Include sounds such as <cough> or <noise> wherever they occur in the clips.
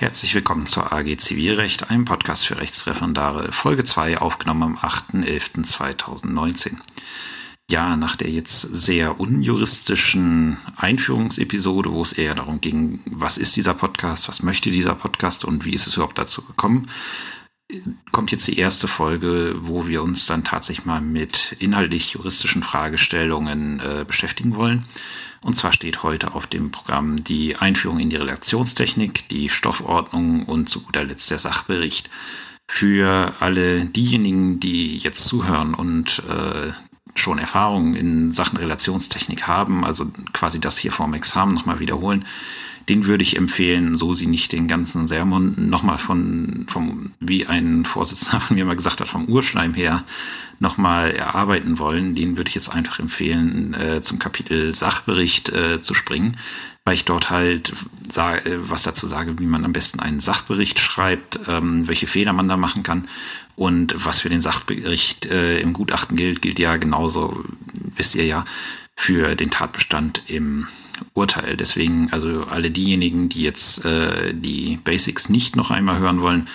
Herzlich willkommen zur AG Zivilrecht, einem Podcast für Rechtsreferendare, Folge 2, aufgenommen am 8.11.2019. Ja, nach der jetzt sehr unjuristischen Einführungsepisode, wo es eher darum ging, was ist dieser Podcast, was möchte dieser Podcast und wie ist es überhaupt dazu gekommen, kommt jetzt die erste Folge, wo wir uns dann tatsächlich mal mit inhaltlich juristischen Fragestellungen äh, beschäftigen wollen. Und zwar steht heute auf dem Programm die Einführung in die Relaktionstechnik, die Stoffordnung und zu guter Letzt der Sachbericht. Für alle diejenigen, die jetzt zuhören und äh, schon Erfahrungen in Sachen Relationstechnik haben, also quasi das hier vorm Examen nochmal wiederholen, den würde ich empfehlen, so sie nicht den ganzen Sermon nochmal von, vom, wie ein Vorsitzender von mir mal gesagt hat, vom Urschleim her nochmal erarbeiten wollen, den würde ich jetzt einfach empfehlen, äh, zum Kapitel Sachbericht äh, zu springen, weil ich dort halt sage, äh, was dazu sage, wie man am besten einen Sachbericht schreibt, ähm, welche Fehler man da machen kann. Und was für den Sachbericht äh, im Gutachten gilt, gilt ja genauso, wisst ihr ja, für den Tatbestand im Urteil. Deswegen, also alle diejenigen, die jetzt äh, die Basics nicht noch einmal hören wollen,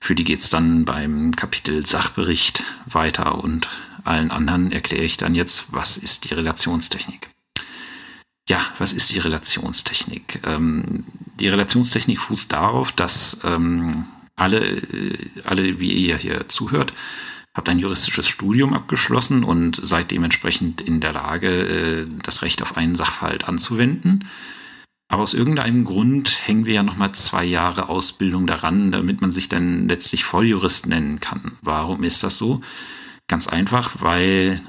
für die geht's dann beim Kapitel Sachbericht weiter und allen anderen erkläre ich dann jetzt, was ist die Relationstechnik. Ja, was ist die Relationstechnik? Ähm, die Relationstechnik fußt darauf, dass ähm, alle, alle, wie ihr hier zuhört, habt ein juristisches Studium abgeschlossen und seid dementsprechend in der Lage, äh, das Recht auf einen Sachverhalt anzuwenden. Aber aus irgendeinem Grund hängen wir ja nochmal zwei Jahre Ausbildung daran, damit man sich dann letztlich Volljurist nennen kann. Warum ist das so? Ganz einfach, weil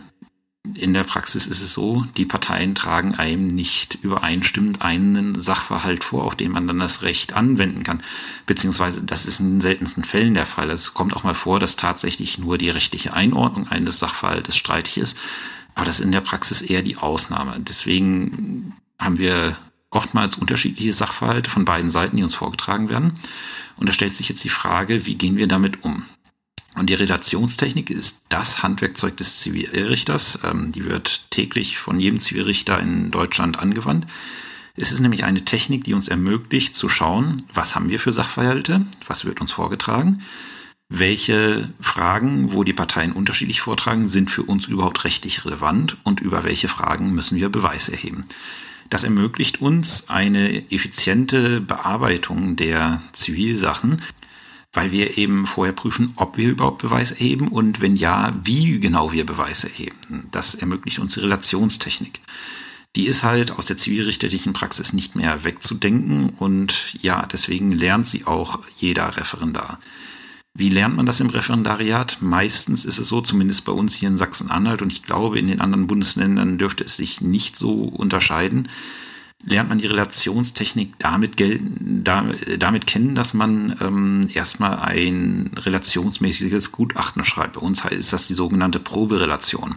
in der Praxis ist es so, die Parteien tragen einem nicht übereinstimmend einen Sachverhalt vor, auf den man dann das Recht anwenden kann. Beziehungsweise das ist in den seltensten Fällen der Fall. Es kommt auch mal vor, dass tatsächlich nur die rechtliche Einordnung eines Sachverhaltes streitig ist. Aber das ist in der Praxis eher die Ausnahme. Deswegen haben wir oftmals unterschiedliche Sachverhalte von beiden Seiten, die uns vorgetragen werden. Und da stellt sich jetzt die Frage, wie gehen wir damit um? Und die Relationstechnik ist das Handwerkzeug des Zivilrichters. Ähm, die wird täglich von jedem Zivilrichter in Deutschland angewandt. Es ist nämlich eine Technik, die uns ermöglicht zu schauen, was haben wir für Sachverhalte, was wird uns vorgetragen, welche Fragen, wo die Parteien unterschiedlich vortragen, sind für uns überhaupt rechtlich relevant und über welche Fragen müssen wir Beweis erheben. Das ermöglicht uns eine effiziente Bearbeitung der Zivilsachen, weil wir eben vorher prüfen, ob wir überhaupt Beweis erheben und wenn ja, wie genau wir Beweis erheben. Das ermöglicht uns die Relationstechnik. Die ist halt aus der zivilrichterlichen Praxis nicht mehr wegzudenken und ja, deswegen lernt sie auch jeder Referendar. Wie lernt man das im Referendariat? Meistens ist es so, zumindest bei uns hier in Sachsen-Anhalt und ich glaube, in den anderen Bundesländern dürfte es sich nicht so unterscheiden. Lernt man die Relationstechnik damit, damit kennen, dass man ähm, erstmal ein relationsmäßiges Gutachten schreibt. Bei uns ist das die sogenannte Proberelation.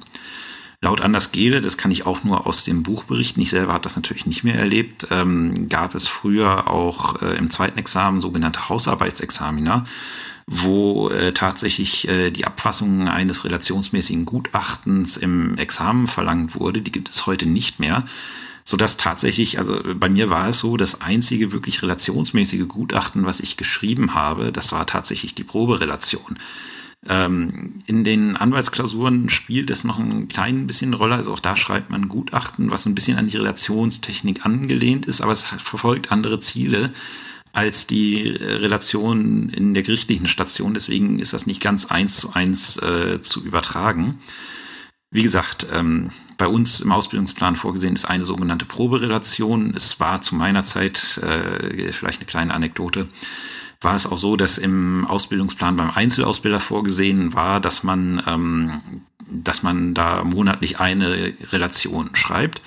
Laut Anders Gehle, das kann ich auch nur aus dem Buch berichten, ich selber habe das natürlich nicht mehr erlebt, ähm, gab es früher auch äh, im zweiten Examen sogenannte Hausarbeitsexamina wo äh, tatsächlich äh, die Abfassung eines relationsmäßigen Gutachtens im Examen verlangt wurde. Die gibt es heute nicht mehr so dass tatsächlich, also bei mir war es so, das einzige wirklich relationsmäßige Gutachten, was ich geschrieben habe, das war tatsächlich die Proberelation. Ähm, in den Anwaltsklausuren spielt es noch ein klein bisschen Rolle, also auch da schreibt man Gutachten, was ein bisschen an die Relationstechnik angelehnt ist, aber es verfolgt andere Ziele als die äh, Relation in der gerichtlichen Station. Deswegen ist das nicht ganz eins zu eins äh, zu übertragen. Wie gesagt, ähm, bei uns im Ausbildungsplan vorgesehen ist eine sogenannte Proberelation. Es war zu meiner Zeit, äh, vielleicht eine kleine Anekdote, war es auch so, dass im Ausbildungsplan beim Einzelausbilder vorgesehen war, dass man, ähm, dass man da monatlich eine Relation schreibt.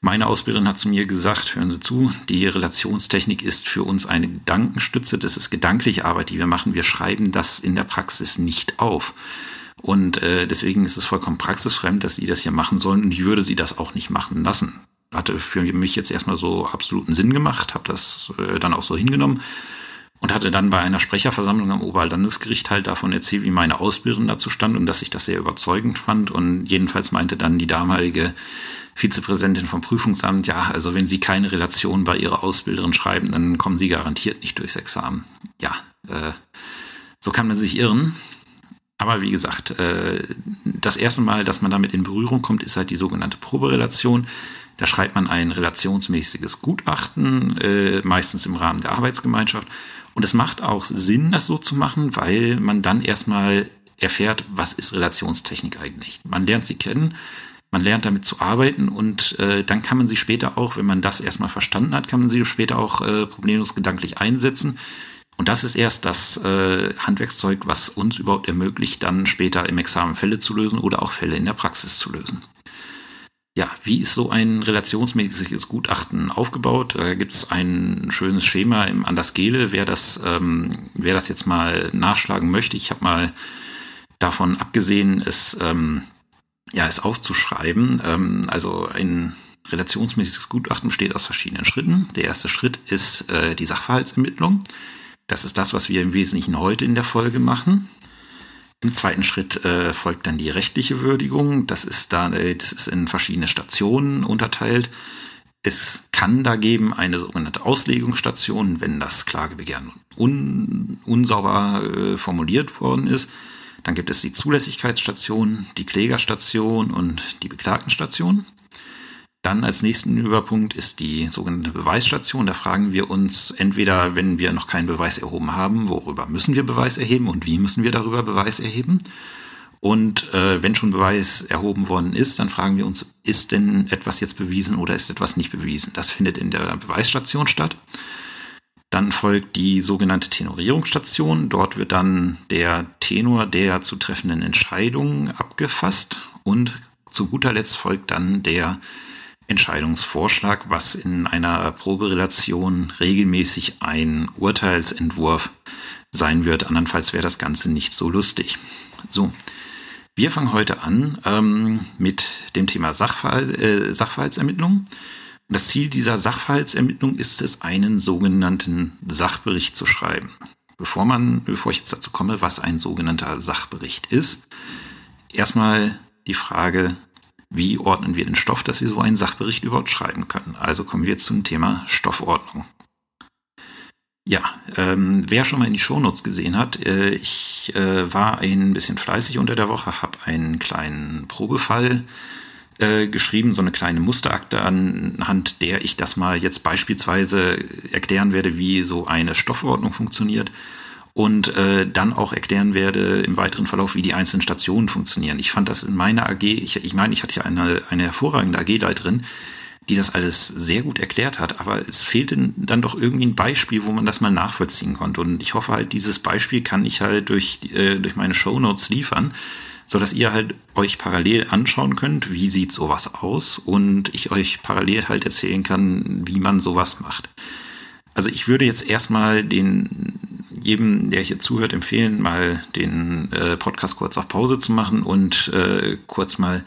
Meine Ausbilderin hat zu mir gesagt, hören Sie zu, die Relationstechnik ist für uns eine Gedankenstütze, das ist gedankliche Arbeit, die wir machen. Wir schreiben das in der Praxis nicht auf. Und äh, deswegen ist es vollkommen praxisfremd, dass sie das hier machen sollen. Und ich würde sie das auch nicht machen lassen. Hatte für mich jetzt erstmal so absoluten Sinn gemacht, habe das äh, dann auch so hingenommen und hatte dann bei einer Sprecherversammlung am Oberlandesgericht halt davon erzählt, wie meine Ausbildung dazu stand und dass ich das sehr überzeugend fand. Und jedenfalls meinte dann die damalige Vizepräsidentin vom Prüfungsamt, ja, also wenn Sie keine Relation bei Ihrer Ausbilderin schreiben, dann kommen Sie garantiert nicht durchs Examen. Ja, äh, so kann man sich irren. Aber wie gesagt, äh, das erste Mal, dass man damit in Berührung kommt, ist halt die sogenannte Proberelation. Da schreibt man ein relationsmäßiges Gutachten, äh, meistens im Rahmen der Arbeitsgemeinschaft. Und es macht auch Sinn, das so zu machen, weil man dann erstmal erfährt, was ist Relationstechnik eigentlich. Man lernt sie kennen, man lernt damit zu arbeiten und äh, dann kann man sie später auch, wenn man das erstmal verstanden hat, kann man sie später auch problemlos gedanklich einsetzen. Und das ist erst das äh, Handwerkszeug, was uns überhaupt ermöglicht, dann später im Examen Fälle zu lösen oder auch Fälle in der Praxis zu lösen. Ja, wie ist so ein relationsmäßiges Gutachten aufgebaut? Da gibt es ein schönes Schema im Anders Gele. Wer das, ähm, wer das jetzt mal nachschlagen möchte, ich habe mal davon abgesehen, es, ähm, ja, es aufzuschreiben. Ähm, also ein relationsmäßiges Gutachten besteht aus verschiedenen Schritten. Der erste Schritt ist äh, die Sachverhaltsermittlung. Das ist das, was wir im Wesentlichen heute in der Folge machen. Im zweiten Schritt äh, folgt dann die rechtliche Würdigung. Das ist da, äh, das ist in verschiedene Stationen unterteilt. Es kann da geben eine sogenannte Auslegungsstation, wenn das Klagebegehren un, unsauber äh, formuliert worden ist. Dann gibt es die Zulässigkeitsstation, die Klägerstation und die Beklagtenstation. Dann als nächsten Überpunkt ist die sogenannte Beweisstation. Da fragen wir uns entweder, wenn wir noch keinen Beweis erhoben haben, worüber müssen wir Beweis erheben und wie müssen wir darüber Beweis erheben. Und äh, wenn schon Beweis erhoben worden ist, dann fragen wir uns, ist denn etwas jetzt bewiesen oder ist etwas nicht bewiesen? Das findet in der Beweisstation statt. Dann folgt die sogenannte Tenorierungsstation. Dort wird dann der Tenor der zu treffenden Entscheidungen abgefasst und zu guter Letzt folgt dann der Entscheidungsvorschlag, was in einer Proberelation regelmäßig ein Urteilsentwurf sein wird. Andernfalls wäre das Ganze nicht so lustig. So, wir fangen heute an ähm, mit dem Thema Sachverhalt, äh, Sachverhaltsermittlung. Das Ziel dieser Sachverhaltsermittlung ist es, einen sogenannten Sachbericht zu schreiben. Bevor man, bevor ich jetzt dazu komme, was ein sogenannter Sachbericht ist, erstmal die Frage, wie ordnen wir den Stoff, dass wir so einen Sachbericht überhaupt schreiben können? Also kommen wir zum Thema Stoffordnung. Ja, ähm, wer schon mal in die Shownotes gesehen hat, äh, ich äh, war ein bisschen fleißig unter der Woche, habe einen kleinen Probefall äh, geschrieben, so eine kleine Musterakte anhand der ich das mal jetzt beispielsweise erklären werde, wie so eine Stoffordnung funktioniert und äh, dann auch erklären werde im weiteren Verlauf, wie die einzelnen Stationen funktionieren. Ich fand das in meiner AG, ich, ich meine, ich hatte ja eine, eine hervorragende AG-Leiterin, die das alles sehr gut erklärt hat, aber es fehlte dann doch irgendwie ein Beispiel, wo man das mal nachvollziehen konnte. Und ich hoffe halt, dieses Beispiel kann ich halt durch, äh, durch meine Show Notes liefern, so dass ihr halt euch parallel anschauen könnt, wie sieht sowas aus und ich euch parallel halt erzählen kann, wie man sowas macht. Also ich würde jetzt erstmal den jedem, der hier zuhört, empfehlen, mal den äh, Podcast kurz auf Pause zu machen und äh, kurz mal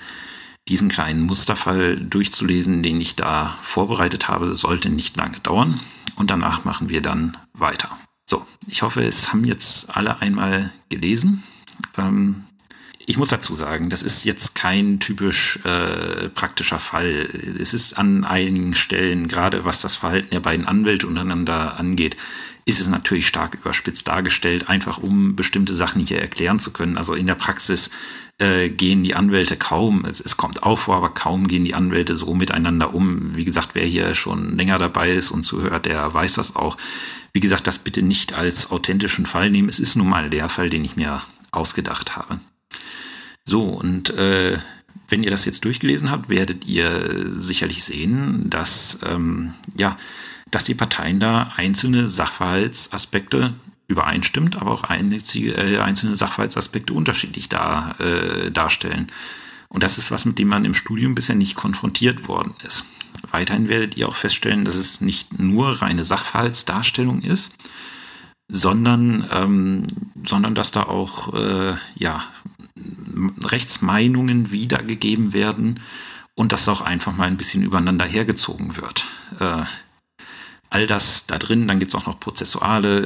diesen kleinen Musterfall durchzulesen, den ich da vorbereitet habe, sollte nicht lange dauern. Und danach machen wir dann weiter. So, ich hoffe, es haben jetzt alle einmal gelesen. Ähm, ich muss dazu sagen, das ist jetzt kein typisch äh, praktischer Fall. Es ist an einigen Stellen, gerade was das Verhalten der beiden Anwälte untereinander angeht, ist es natürlich stark überspitzt dargestellt, einfach um bestimmte Sachen hier erklären zu können. Also in der Praxis äh, gehen die Anwälte kaum, es, es kommt auch vor, aber kaum gehen die Anwälte so miteinander um. Wie gesagt, wer hier schon länger dabei ist und zuhört, der weiß das auch. Wie gesagt, das bitte nicht als authentischen Fall nehmen. Es ist nun mal der Fall, den ich mir ausgedacht habe. So, und äh, wenn ihr das jetzt durchgelesen habt, werdet ihr sicherlich sehen, dass ähm, ja, dass die Parteien da einzelne Sachverhaltsaspekte übereinstimmt, aber auch äh, einzelne Sachverhaltsaspekte unterschiedlich dar, äh, darstellen. Und das ist was, mit dem man im Studium bisher nicht konfrontiert worden ist. Weiterhin werdet ihr auch feststellen, dass es nicht nur reine Sachverhaltsdarstellung ist, sondern, ähm, sondern dass da auch äh, ja, Rechtsmeinungen wiedergegeben werden und dass auch einfach mal ein bisschen übereinander hergezogen wird. Äh, All das da drin, dann gibt es auch noch prozessuale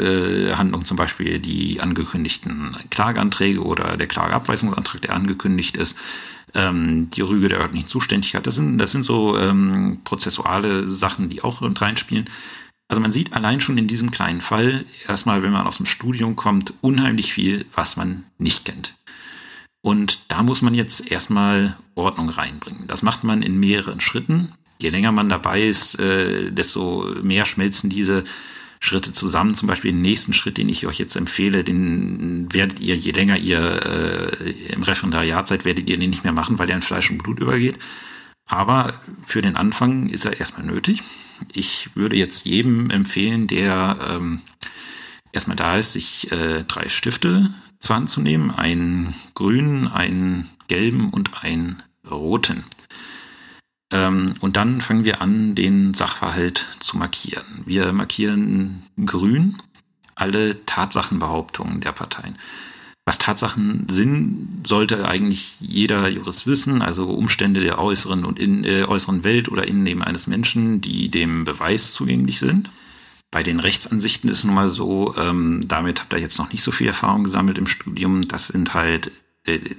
äh, Handlungen, zum Beispiel die angekündigten Klageanträge oder der Klageabweisungsantrag, der angekündigt ist, ähm, die Rüge der örtlichen Zuständigkeit. Das sind, das sind so ähm, prozessuale Sachen, die auch mit reinspielen. Also man sieht allein schon in diesem kleinen Fall, erstmal, wenn man aus dem Studium kommt, unheimlich viel, was man nicht kennt. Und da muss man jetzt erstmal Ordnung reinbringen. Das macht man in mehreren Schritten. Je länger man dabei ist, äh, desto mehr schmelzen diese Schritte zusammen. Zum Beispiel den nächsten Schritt, den ich euch jetzt empfehle, den werdet ihr, je länger ihr äh, im Referendariat seid, werdet ihr den nicht mehr machen, weil der in Fleisch und Blut übergeht. Aber für den Anfang ist er erstmal nötig. Ich würde jetzt jedem empfehlen, der ähm, erstmal da ist, sich äh, drei Stifte zur Hand zu nehmen. Einen grünen, einen gelben und einen roten. Ähm, und dann fangen wir an, den Sachverhalt zu markieren. Wir markieren grün alle Tatsachenbehauptungen der Parteien. Was Tatsachen sind, sollte eigentlich jeder Jurist wissen, also Umstände der äußeren und in, äh, äußeren Welt oder Innenleben eines Menschen, die dem Beweis zugänglich sind. Bei den Rechtsansichten ist nun mal so, ähm, damit habt ihr jetzt noch nicht so viel Erfahrung gesammelt im Studium. Das sind halt,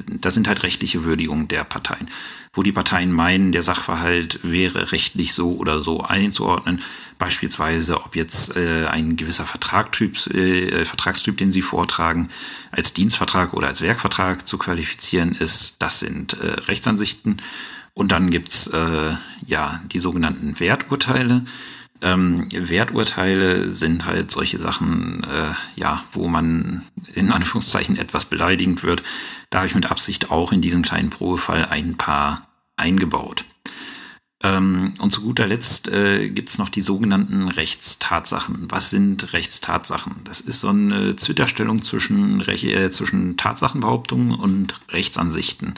das sind halt rechtliche Würdigungen der Parteien wo die Parteien meinen, der Sachverhalt wäre rechtlich so oder so einzuordnen. Beispielsweise, ob jetzt äh, ein gewisser Vertragtyp, äh, Vertragstyp, den sie vortragen, als Dienstvertrag oder als Werkvertrag zu qualifizieren ist. Das sind äh, Rechtsansichten. Und dann gibt's äh, ja die sogenannten Werturteile. Ähm, Werturteile sind halt solche Sachen, äh, ja, wo man in Anführungszeichen etwas beleidigend wird. Da habe ich mit Absicht auch in diesem kleinen Probefall ein paar eingebaut. Ähm, und zu guter Letzt äh, gibt es noch die sogenannten Rechtstatsachen. Was sind Rechtstatsachen? Das ist so eine Zwitterstellung zwischen, äh, zwischen Tatsachenbehauptungen und Rechtsansichten.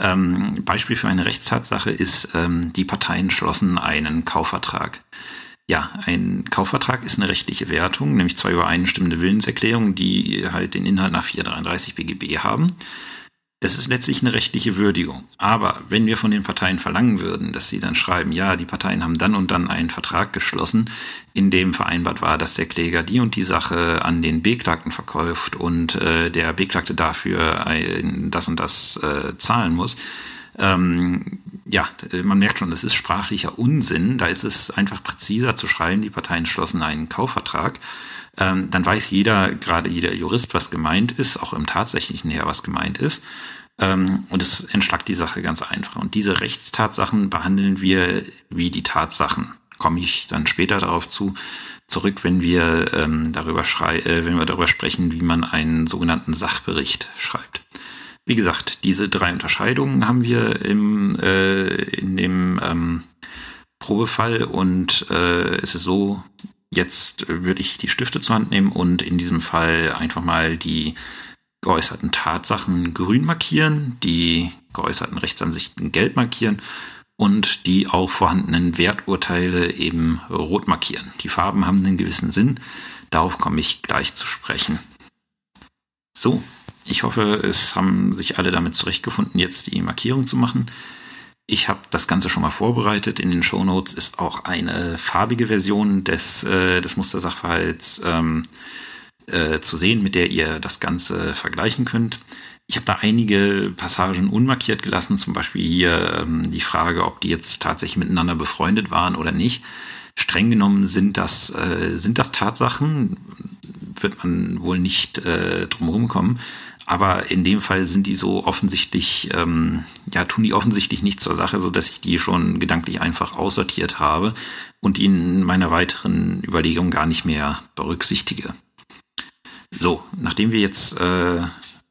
Ähm, Beispiel für eine Rechtstatsache ist, ähm, die Parteien schlossen einen Kaufvertrag. Ja, ein Kaufvertrag ist eine rechtliche Wertung, nämlich zwei übereinstimmende Willenserklärungen, die halt den Inhalt nach 433 BGB haben. Das ist letztlich eine rechtliche Würdigung. Aber wenn wir von den Parteien verlangen würden, dass sie dann schreiben, ja, die Parteien haben dann und dann einen Vertrag geschlossen, in dem vereinbart war, dass der Kläger die und die Sache an den Beklagten verkauft und äh, der Beklagte dafür ein, das und das äh, zahlen muss, ähm, ja, man merkt schon, das ist sprachlicher Unsinn. Da ist es einfach präziser zu schreiben, die Parteien schlossen einen Kaufvertrag. Ähm, dann weiß jeder, gerade jeder Jurist, was gemeint ist, auch im tatsächlichen her, was gemeint ist. Ähm, und es entschlackt die Sache ganz einfach. Und diese Rechtstatsachen behandeln wir wie die Tatsachen. Komme ich dann später darauf zu, zurück, wenn wir ähm, darüber schrei äh, wenn wir darüber sprechen, wie man einen sogenannten Sachbericht schreibt. Wie gesagt, diese drei Unterscheidungen haben wir im, äh, in dem ähm, Probefall und äh, es ist so, jetzt würde ich die Stifte zur Hand nehmen und in diesem Fall einfach mal die geäußerten Tatsachen grün markieren, die geäußerten Rechtsansichten gelb markieren und die auch vorhandenen Werturteile eben rot markieren. Die Farben haben einen gewissen Sinn, darauf komme ich gleich zu sprechen. So, ich hoffe, es haben sich alle damit zurechtgefunden, jetzt die Markierung zu machen. Ich habe das Ganze schon mal vorbereitet. In den Show Notes ist auch eine farbige Version des, äh, des Mustersachverhalts ähm, äh, zu sehen, mit der ihr das Ganze vergleichen könnt. Ich habe da einige Passagen unmarkiert gelassen, zum Beispiel hier ähm, die Frage, ob die jetzt tatsächlich miteinander befreundet waren oder nicht. Streng genommen sind das, äh, sind das Tatsachen, wird man wohl nicht äh, drumherum kommen. Aber in dem Fall sind die so offensichtlich, ähm, ja, tun die offensichtlich nichts zur Sache, so dass ich die schon gedanklich einfach aussortiert habe und die in meiner weiteren Überlegung gar nicht mehr berücksichtige. So, nachdem wir jetzt äh,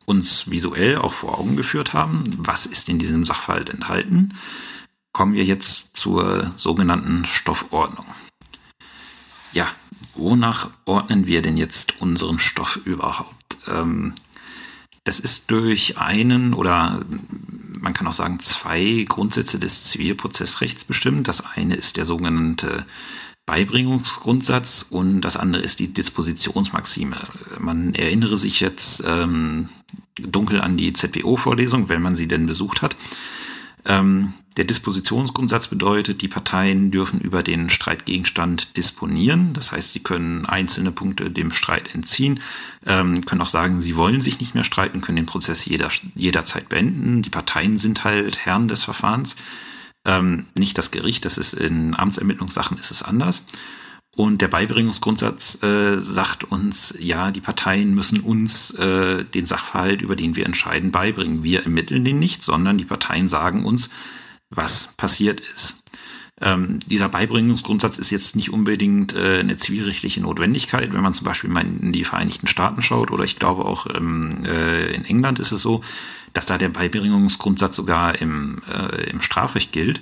uns visuell auch vor Augen geführt haben, was ist in diesem Sachverhalt enthalten, kommen wir jetzt zur sogenannten Stoffordnung. Ja, wonach ordnen wir denn jetzt unseren Stoff überhaupt? Ähm, das ist durch einen oder man kann auch sagen zwei Grundsätze des Zivilprozessrechts bestimmt. Das eine ist der sogenannte Beibringungsgrundsatz und das andere ist die Dispositionsmaxime. Man erinnere sich jetzt ähm, dunkel an die ZBO-Vorlesung, wenn man sie denn besucht hat. Ähm, der Dispositionsgrundsatz bedeutet, die Parteien dürfen über den Streitgegenstand disponieren. Das heißt, sie können einzelne Punkte dem Streit entziehen, ähm, können auch sagen, sie wollen sich nicht mehr streiten, können den Prozess jeder, jederzeit beenden. Die Parteien sind halt Herren des Verfahrens, ähm, nicht das Gericht. Das ist in Amtsermittlungssachen ist es anders. Und der Beibringungsgrundsatz äh, sagt uns, ja, die Parteien müssen uns äh, den Sachverhalt, über den wir entscheiden, beibringen. Wir ermitteln den nicht, sondern die Parteien sagen uns, was passiert ist. Ähm, dieser Beibringungsgrundsatz ist jetzt nicht unbedingt äh, eine zivilrechtliche Notwendigkeit, wenn man zum Beispiel mal in die Vereinigten Staaten schaut oder ich glaube auch ähm, äh, in England ist es so, dass da der Beibringungsgrundsatz sogar im, äh, im Strafrecht gilt.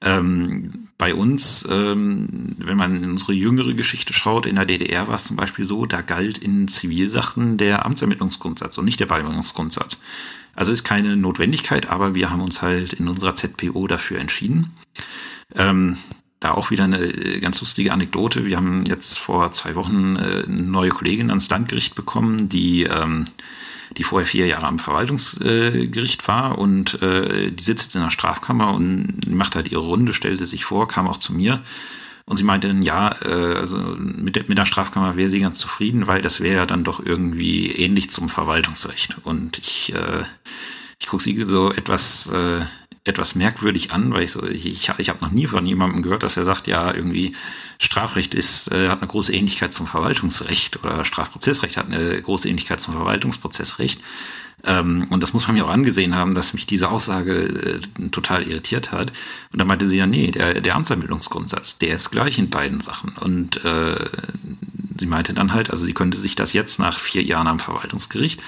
Ähm, bei uns, ähm, wenn man in unsere jüngere Geschichte schaut, in der DDR war es zum Beispiel so, da galt in Zivilsachen der Amtsermittlungsgrundsatz und nicht der Beibringungsgrundsatz. Also ist keine Notwendigkeit, aber wir haben uns halt in unserer ZPO dafür entschieden. Ähm, da auch wieder eine äh, ganz lustige Anekdote. Wir haben jetzt vor zwei Wochen äh, eine neue Kollegin ans Landgericht bekommen, die ähm, die vorher vier Jahre am Verwaltungsgericht war und äh, die sitzt in der Strafkammer und macht halt ihre Runde, stellte sich vor, kam auch zu mir und sie meinte dann, ja, äh, also mit, der, mit der Strafkammer wäre sie ganz zufrieden, weil das wäre ja dann doch irgendwie ähnlich zum Verwaltungsrecht. Und ich, äh, ich gucke sie so etwas äh, etwas merkwürdig an, weil ich so, ich, ich, ich habe noch nie von jemandem gehört, dass er sagt, ja, irgendwie Strafrecht ist, äh, hat eine große Ähnlichkeit zum Verwaltungsrecht oder Strafprozessrecht hat eine große Ähnlichkeit zum Verwaltungsprozessrecht. Ähm, und das muss man mir auch angesehen haben, dass mich diese Aussage äh, total irritiert hat. Und da meinte sie ja, nee, der, der Amtsermittlungsgrundsatz, der ist gleich in beiden Sachen. Und äh, sie meinte dann halt, also sie könnte sich das jetzt nach vier Jahren am Verwaltungsgericht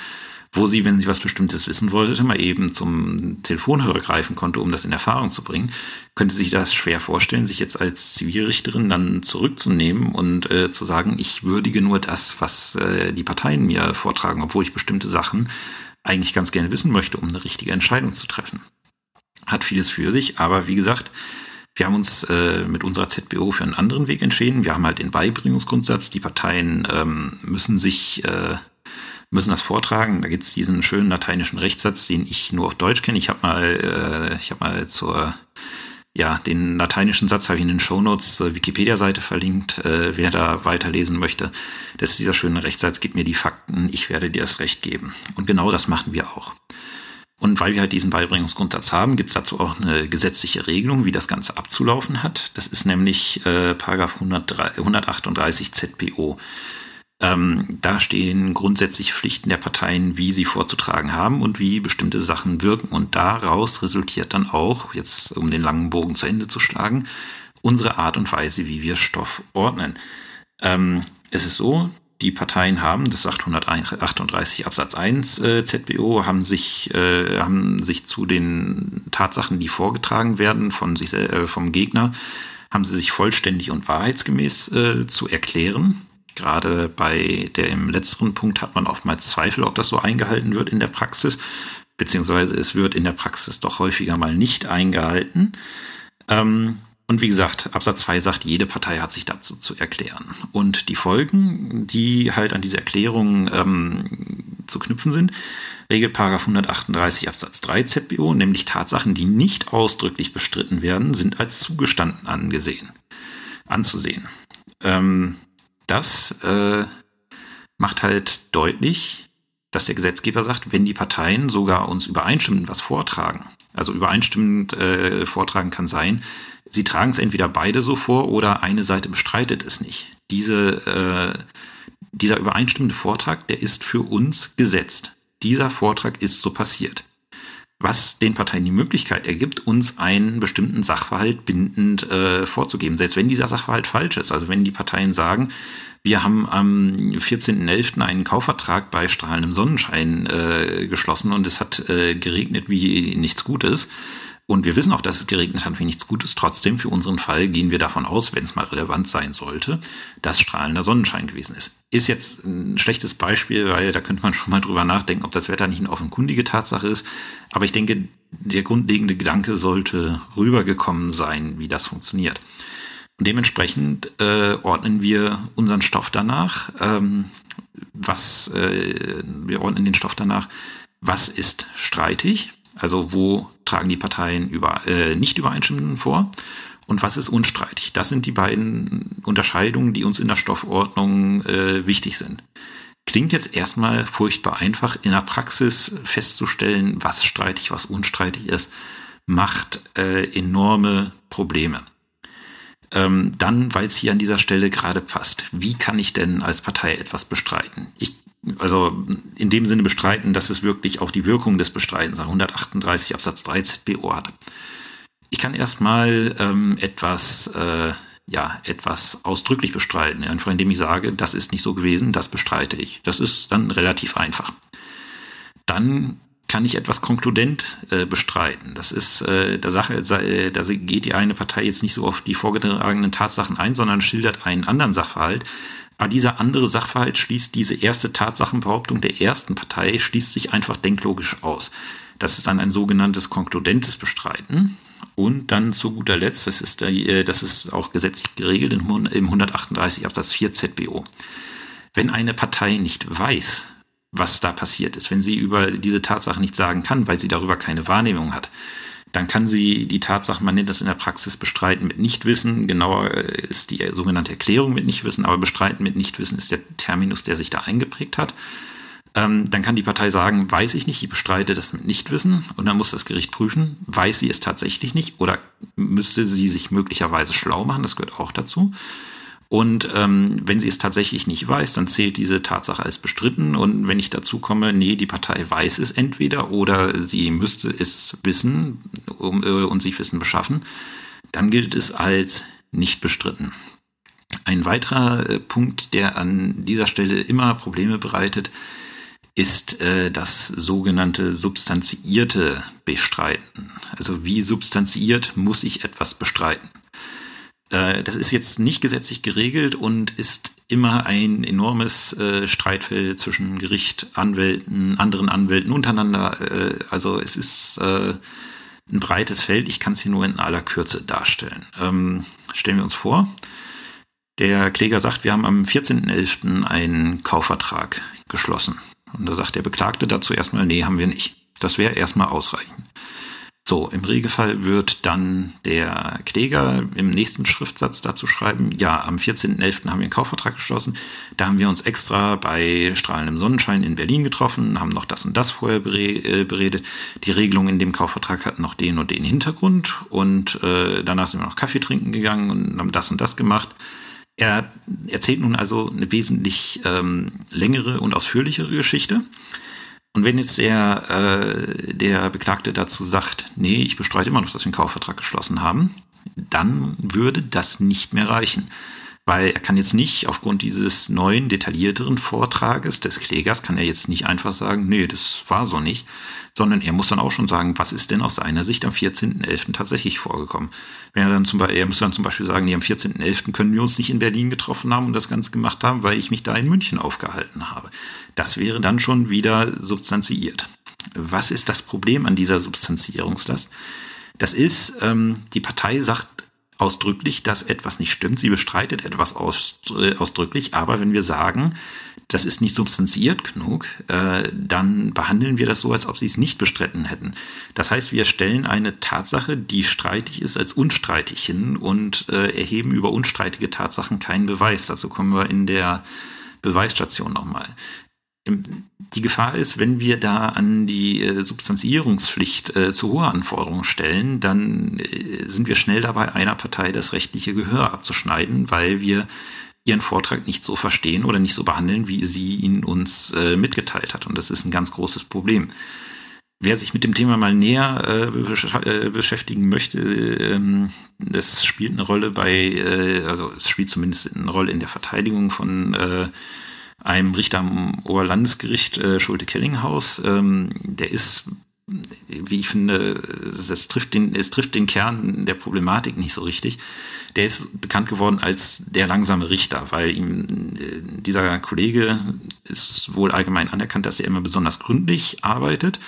wo sie, wenn sie was Bestimmtes wissen wollte, mal eben zum Telefonhörer greifen konnte, um das in Erfahrung zu bringen, könnte sich das schwer vorstellen, sich jetzt als Zivilrichterin dann zurückzunehmen und äh, zu sagen, ich würdige nur das, was äh, die Parteien mir vortragen, obwohl ich bestimmte Sachen eigentlich ganz gerne wissen möchte, um eine richtige Entscheidung zu treffen. Hat vieles für sich, aber wie gesagt, wir haben uns äh, mit unserer ZBO für einen anderen Weg entschieden. Wir haben halt den Beibringungsgrundsatz. Die Parteien ähm, müssen sich äh, müssen das vortragen. Da gibt es diesen schönen lateinischen Rechtssatz, den ich nur auf Deutsch kenne. Ich habe mal, äh, ich habe mal zur ja, den lateinischen Satz habe ich in den Shownotes zur Wikipedia-Seite verlinkt, äh, wer da weiterlesen möchte. Das ist dieser schöne Rechtssatz, gib mir die Fakten, ich werde dir das Recht geben. Und genau das machen wir auch. Und weil wir halt diesen Beibringungsgrundsatz haben, gibt es dazu auch eine gesetzliche Regelung, wie das Ganze abzulaufen hat. Das ist nämlich äh, Paragraph 138 ZPO. Ähm, da stehen grundsätzliche Pflichten der Parteien, wie sie vorzutragen haben und wie bestimmte Sachen wirken. Und daraus resultiert dann auch, jetzt um den langen Bogen zu Ende zu schlagen, unsere Art und Weise, wie wir Stoff ordnen. Ähm, es ist so, die Parteien haben, das sagt 138 Absatz 1 äh, ZBO, haben sich, äh, haben sich zu den Tatsachen, die vorgetragen werden von sich, äh, vom Gegner, haben sie sich vollständig und wahrheitsgemäß äh, zu erklären. Gerade bei dem letzten Punkt hat man oftmals Zweifel, ob das so eingehalten wird in der Praxis, beziehungsweise es wird in der Praxis doch häufiger mal nicht eingehalten. Ähm, und wie gesagt, Absatz 2 sagt, jede Partei hat sich dazu zu erklären. Und die Folgen, die halt an diese Erklärung ähm, zu knüpfen sind, regelt Paragraph 138 Absatz 3 ZBO, nämlich Tatsachen, die nicht ausdrücklich bestritten werden, sind als zugestanden angesehen, anzusehen. Ähm, das äh, macht halt deutlich, dass der Gesetzgeber sagt, wenn die Parteien sogar uns übereinstimmend was vortragen, also übereinstimmend äh, vortragen kann sein, sie tragen es entweder beide so vor oder eine Seite bestreitet es nicht. Diese, äh, dieser übereinstimmende Vortrag, der ist für uns gesetzt. Dieser Vortrag ist so passiert was den Parteien die Möglichkeit ergibt, uns einen bestimmten Sachverhalt bindend äh, vorzugeben, selbst wenn dieser Sachverhalt falsch ist. Also wenn die Parteien sagen, wir haben am 14.11. einen Kaufvertrag bei strahlendem Sonnenschein äh, geschlossen und es hat äh, geregnet wie nichts Gutes, und wir wissen auch, dass es geregnet hat wie nichts Gutes. Trotzdem, für unseren Fall gehen wir davon aus, wenn es mal relevant sein sollte, dass strahlender Sonnenschein gewesen ist. Ist jetzt ein schlechtes Beispiel, weil da könnte man schon mal drüber nachdenken, ob das Wetter nicht eine offenkundige Tatsache ist. Aber ich denke, der grundlegende Gedanke sollte rübergekommen sein, wie das funktioniert. Und dementsprechend äh, ordnen wir unseren Stoff danach, ähm, was äh, wir ordnen den Stoff danach, was ist streitig Also wo tragen die Parteien über, äh, nicht Übereinstimmungen vor und was ist unstreitig? Das sind die beiden Unterscheidungen, die uns in der Stoffordnung äh, wichtig sind. Klingt jetzt erstmal furchtbar einfach. In der Praxis festzustellen, was streitig, was unstreitig ist, macht äh, enorme Probleme. Ähm, dann, weil es hier an dieser Stelle gerade passt. Wie kann ich denn als Partei etwas bestreiten? Ich also in dem Sinne bestreiten, dass es wirklich auch die Wirkung des Bestreitens 138 Absatz 3 ZBO hat. Ich kann erstmal ähm, etwas, äh, ja, etwas ausdrücklich bestreiten, einfach indem ich sage, das ist nicht so gewesen, das bestreite ich. Das ist dann relativ einfach. Dann kann ich etwas konkludent äh, bestreiten. Das ist äh, der Sache, äh, da geht die eine Partei jetzt nicht so auf die vorgetragenen Tatsachen ein, sondern schildert einen anderen Sachverhalt, aber dieser andere Sachverhalt schließt diese erste Tatsachenbehauptung der ersten Partei, schließt sich einfach denklogisch aus. Das ist dann ein sogenanntes konkludentes Bestreiten. Und dann zu guter Letzt, das ist, äh, das ist auch gesetzlich geregelt im 138 Absatz 4 ZBO. Wenn eine Partei nicht weiß, was da passiert ist, wenn sie über diese Tatsache nicht sagen kann, weil sie darüber keine Wahrnehmung hat, dann kann sie die Tatsache, man nennt das in der Praxis bestreiten mit Nichtwissen, genauer äh, ist die sogenannte Erklärung mit Nichtwissen, aber bestreiten mit Nichtwissen ist der Terminus, der sich da eingeprägt hat. Ähm, dann kann die Partei sagen, weiß ich nicht, ich bestreite das mit Nichtwissen und dann muss das Gericht prüfen, weiß sie es tatsächlich nicht oder müsste sie sich möglicherweise schlau machen, das gehört auch dazu. Und ähm, wenn sie es tatsächlich nicht weiß, dann zählt diese Tatsache als bestritten. Und wenn ich dazu komme, nee, die Partei weiß es entweder oder sie müsste es wissen um, äh, und sich Wissen beschaffen, dann gilt es als nicht bestritten. Ein weiterer äh, Punkt, der an dieser Stelle immer Probleme bereitet, ist äh, das sogenannte substanziierte Bestreiten. Also wie substanziiert muss ich etwas bestreiten? Äh, das ist jetzt nicht gesetzlich geregelt und ist immer ein enormes äh, Streitfeld zwischen Gericht, Anwälten, anderen Anwälten untereinander. Äh, also es ist äh, ein breites Feld. Ich kann es hier nur in aller Kürze darstellen. Ähm, stellen wir uns vor, der Kläger sagt, wir haben am 14.11. einen Kaufvertrag geschlossen. Und da sagt der Beklagte dazu erstmal, nee, haben wir nicht. Das wäre erstmal ausreichend. So, im Regelfall wird dann der Kläger im nächsten Schriftsatz dazu schreiben, ja, am 14.11. haben wir einen Kaufvertrag geschlossen, da haben wir uns extra bei strahlendem Sonnenschein in Berlin getroffen, haben noch das und das vorher äh, beredet. Die Regelung in dem Kaufvertrag hat noch den und den Hintergrund und äh, danach sind wir noch Kaffee trinken gegangen und haben das und das gemacht. Er erzählt nun also eine wesentlich ähm, längere und ausführlichere Geschichte. Und wenn jetzt der, äh, der Beklagte dazu sagt, nee, ich bestreite immer noch, dass wir einen Kaufvertrag geschlossen haben, dann würde das nicht mehr reichen. Weil er kann jetzt nicht aufgrund dieses neuen, detaillierteren Vortrages des Klägers, kann er jetzt nicht einfach sagen, nee, das war so nicht, sondern er muss dann auch schon sagen, was ist denn aus seiner Sicht am 14.11. tatsächlich vorgekommen. Wenn er dann zum Beispiel, er muss dann zum Beispiel sagen, nee, am 14.11. können wir uns nicht in Berlin getroffen haben und das Ganze gemacht haben, weil ich mich da in München aufgehalten habe. Das wäre dann schon wieder substanziiert. Was ist das Problem an dieser Substanzierungslast? Das ist, ähm, die Partei sagt ausdrücklich, dass etwas nicht stimmt. Sie bestreitet etwas aus, äh, ausdrücklich. Aber wenn wir sagen, das ist nicht substanziert genug, äh, dann behandeln wir das so, als ob sie es nicht bestritten hätten. Das heißt, wir stellen eine Tatsache, die streitig ist, als unstreitig hin und äh, erheben über unstreitige Tatsachen keinen Beweis. Dazu kommen wir in der Beweisstation nochmal die Gefahr ist, wenn wir da an die äh, Substanzierungspflicht äh, zu hohe Anforderungen stellen, dann äh, sind wir schnell dabei, einer Partei das rechtliche Gehör abzuschneiden, weil wir ihren Vortrag nicht so verstehen oder nicht so behandeln, wie sie ihn uns äh, mitgeteilt hat. Und das ist ein ganz großes Problem. Wer sich mit dem Thema mal näher äh, äh, beschäftigen möchte, ähm, das spielt eine Rolle bei, äh, also es spielt zumindest eine Rolle in der Verteidigung von äh, einem Richter am Oberlandesgericht äh, Schulte-Kellinghaus. Ähm, der ist, wie ich finde, es trifft, den, es trifft den Kern der Problematik nicht so richtig. Der ist bekannt geworden als der langsame Richter, weil ihm äh, dieser Kollege ist wohl allgemein anerkannt, dass er immer besonders gründlich arbeitet